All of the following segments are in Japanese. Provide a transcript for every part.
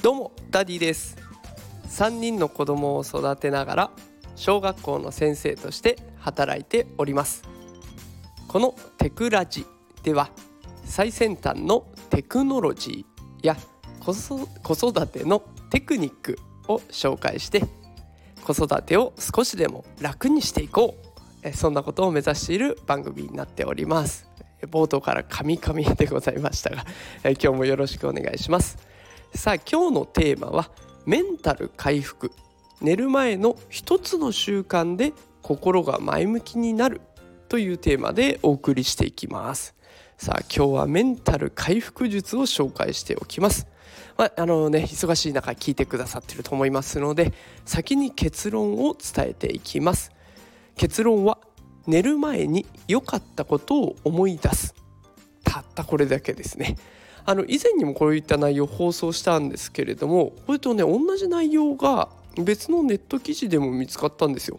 どうもダディです。3人の子供を育てながら小学校の先生として働いております。このテクラジでは最先端のテクノロジーや子育てのテクニックを紹介して子育てを少しでも楽にしていこう。そんなことを目指している番組になっております。冒頭からカミカミでございましたが今日もよろしくお願いします。さあ今日のテーマはメンタル回復。寝る前の一つの習慣で心が前向きになる。というテーマでお送りしていきます。さあ今日はメンタル回復術を紹介しておきます。まあ、あのね忙しい中聞いてくださってると思いますので先に結論を伝えていきます。結論は寝る前に良かったことを思い出す。たったこれだけですね。あの以前にもこういった内容を放送したんですけれどもこれとね同じ内容が別のネット記事でも見つかったんですよ。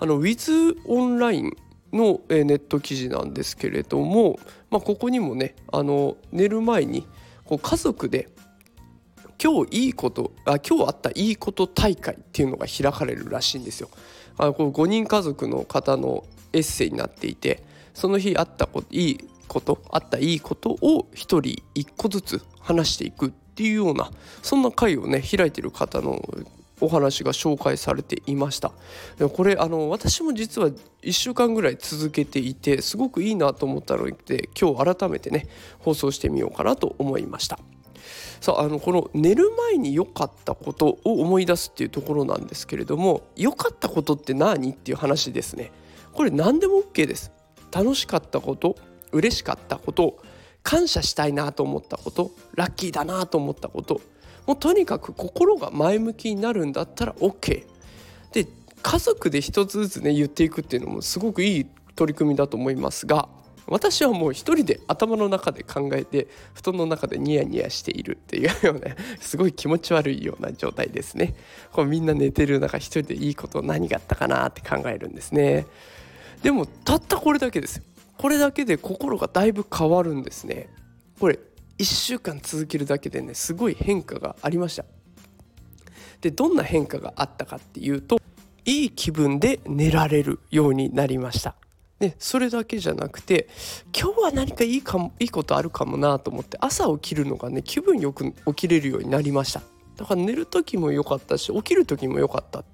あの Wiz オンラインのネット記事なんですけれども、まあ、ここにもねあの寝る前にこう家族で今日いいことあ今日あったいいこと大会っていうのが開かれるらしいんですよ。あこの5人家族の方のエッセイになっていてその日あったこといいことあったいいことを一人一個ずつ話していくっていうようなそんな会をね開いてる方のお話が紹介されていました。これあの私も実は1週間ぐらい続けていてすごくいいなと思ったので今日改めてね放送してみようかなと思いました。さああのこの寝る前に良かったことを思い出すっていうところなんですけれども良かったことって何？っていう話ですね。これ何でも OK です。楽しかったこと嬉しかったこと感謝したいなと思ったことラッキーだなと思ったこともうとにかく心が前向きになるんだったら OK で家族で一つずつね言っていくっていうのもすごくいい取り組みだと思いますが私はもう一人で頭の中で考えて布団の中でニヤニヤしているっていうようなすごい気持ち悪いような状態ですね。こうみんな寝てる中一人でいいこと何があったかなって考えるんですね。でもたったこれだけです。よこれだけで心がだいぶ変わるんですね。これ1週間続けるだけでねすごい変化がありました。でどんな変化があったかっていうといい気分で寝られるようになりました。でそれだけじゃなくて今日は何かいいかもいいことあるかもなと思って朝起きるのがね気分よく起きれるようになりました。だから寝る時も良かったし起きる時も良かった。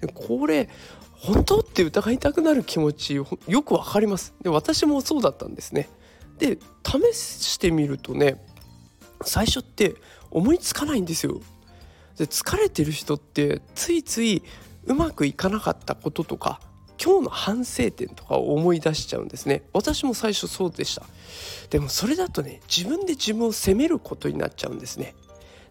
でこれ本当って疑いたくなる気持ちよくわかります。で私もそうだったんですね。で試してみるとね最初って思いつかないんですよ。で疲れてる人ってついついうまくいかなかったこととか今日の反省点とかを思い出しちゃうんですね。私も最初そうでした。でもそれだとね自分で自分を責めることになっちゃうんですね。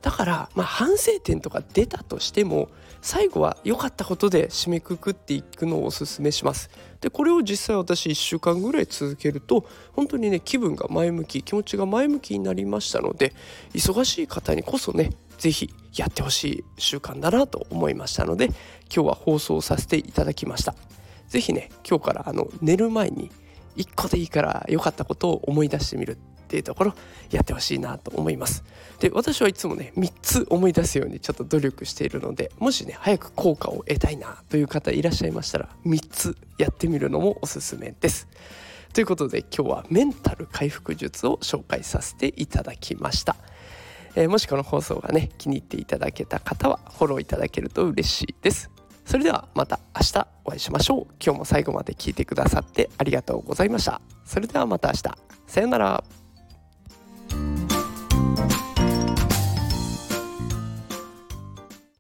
だから、まあ、反省点とか出たとしても最後は良かったことで締めくくっていくのをおすすめします。でこれを実際私1週間ぐらい続けると本当にね気分が前向き気持ちが前向きになりましたので忙しい方にこそね是非やってほしい習慣だなと思いましたので今日は放送させていただきました。是非ね今日からあの寝る前に1個でいいから良かったことを思い出してみる。っていうところやってほしいなと思います。で私はいつもね3つ思い出すようにちょっと努力しているのでもしね早く効果を得たいなという方いらっしゃいましたら3つやってみるのもおすすめです。ということで今日はメンタル回復術を紹介させていただきました。えー、もしこの放送がね気に入っていただけた方はフォローいただけると嬉しいです。それではまた明日お会いしましょう。今日も最後まで聞いてくださってありがとうございました。それではまた明日。さようなら。